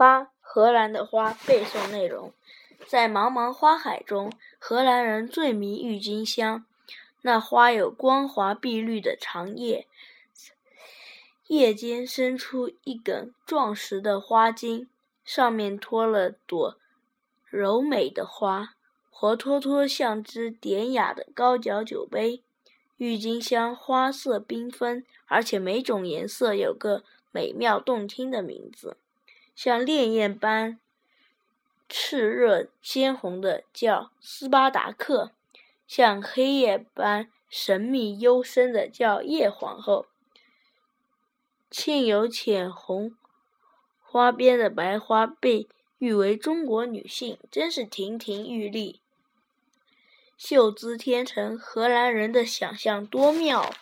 八、荷兰的花背诵内容：在茫茫花海中，荷兰人最迷郁金香。那花有光滑碧绿的长叶，叶间伸出一根壮实的花茎，上面托了朵柔美的花，活脱脱像只典雅的高脚酒杯。郁金香花色缤纷，而且每种颜色有个美妙动听的名字，像烈焰般炽热鲜红的叫斯巴达克。像黑夜般神秘幽深的叫叶皇后，嵌有浅红花边的白花被誉为中国女性，真是亭亭玉立、秀姿天成。荷兰人的想象多妙！